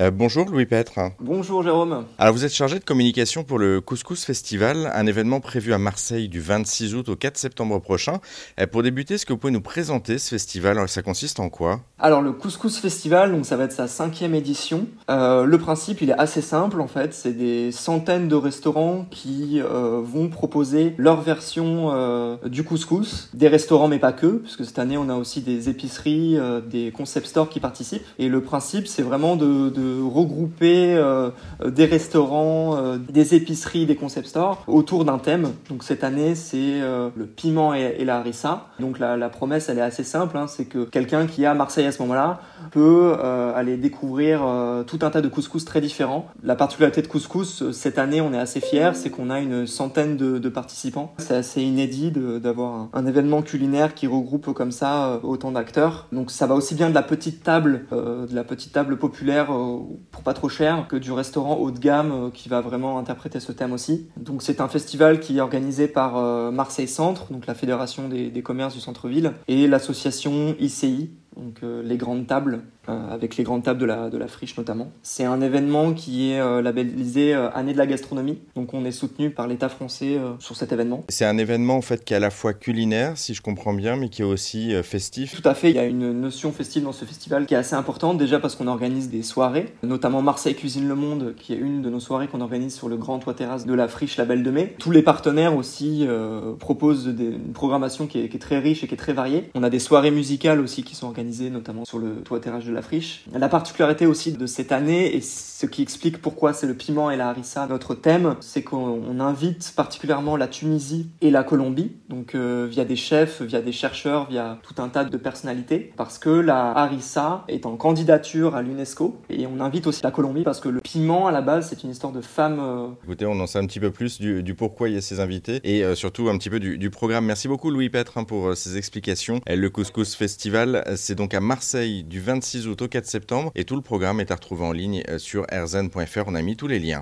Euh, bonjour Louis Petre. Bonjour Jérôme. Alors vous êtes chargé de communication pour le Couscous Festival, un événement prévu à Marseille du 26 août au 4 septembre prochain. Euh, pour débuter, est-ce que vous pouvez nous présenter ce festival? Alors, Ça consiste en quoi? Alors le Couscous Festival, donc ça va être sa cinquième édition. Euh, le principe, il est assez simple en fait. C'est des centaines de restaurants qui vont proposer leur version du couscous. Des restaurants mais pas que, puisque cette année on a aussi des épiceries, des concept stores qui participent. Et le principe, c'est vraiment de regrouper euh, des restaurants, euh, des épiceries, des concept stores autour d'un thème. Donc cette année, c'est euh, le piment et, la harissa. Donc la, promesse, elle est assez simple. Hein. c'est que quelqu'un qui est à Marseille à ce moment-là peut aller découvrir tout un tas de couscous très différents. La particularité de couscous, cette année, on est assez fiers, c'est qu'on a une centaine de, participants. C'est assez inédit d'avoir un, événement culinaire qui regroupe comme ça autant d'acteurs. Donc ça va aussi bien de la petite table, de la petite table populaire pour pas trop cher que du restaurant haut de gamme euh, qui va vraiment interpréter ce thème aussi. Donc c'est un festival qui est organisé par euh, Marseille Centre, donc la fédération des, des commerces du centre-ville, et l'association ICI, donc euh, les grandes tables, euh, avec les grandes tables de la, de la friche notamment. C'est un événement qui est euh, labellisé Année de la gastronomie, donc on est soutenu par l'État français sur cet événement. C'est un événement en fait qui est à la fois culinaire, si je comprends bien, mais qui est aussi festif. Tout à fait, il y a une notion festive dans ce festival qui est assez importante, déjà parce qu'on organise des soirées, notamment Marseille Cuisine Le Monde, qui est une de nos soirées qu'on organise sur le grand toit terrasse de la friche La Belle de Mai. Tous les partenaires aussi proposent des, une programmation qui est, qui est très riche et qui est très variée. On a des soirées musicales aussi qui sont organisées notamment sur le toit terrasse de la friche. La particularité aussi de cette année, et ce qui explique pourquoi c'est le piment et la harissa notre thème, c'est qu'on invite particulièrement la Tunisie et la Colombie, donc euh, via des chefs, via des chercheurs, via tout un tas de personnalités, parce que la harissa est en candidature à l'UNESCO, et on invite aussi la Colombie parce que le piment, à la base, c'est une histoire de femme. Euh, Écoutez, on en sait un petit peu plus du, pourquoi il y a ces invités, et euh, surtout un petit peu du, programme. Merci beaucoup Louis Petre hein, pour ces explications. Le Couscous Festival, c'est c'est donc à Marseille du 26 août au 4 septembre et tout le programme est à retrouver en ligne euh, sur rzn.fr. On a mis tous les liens.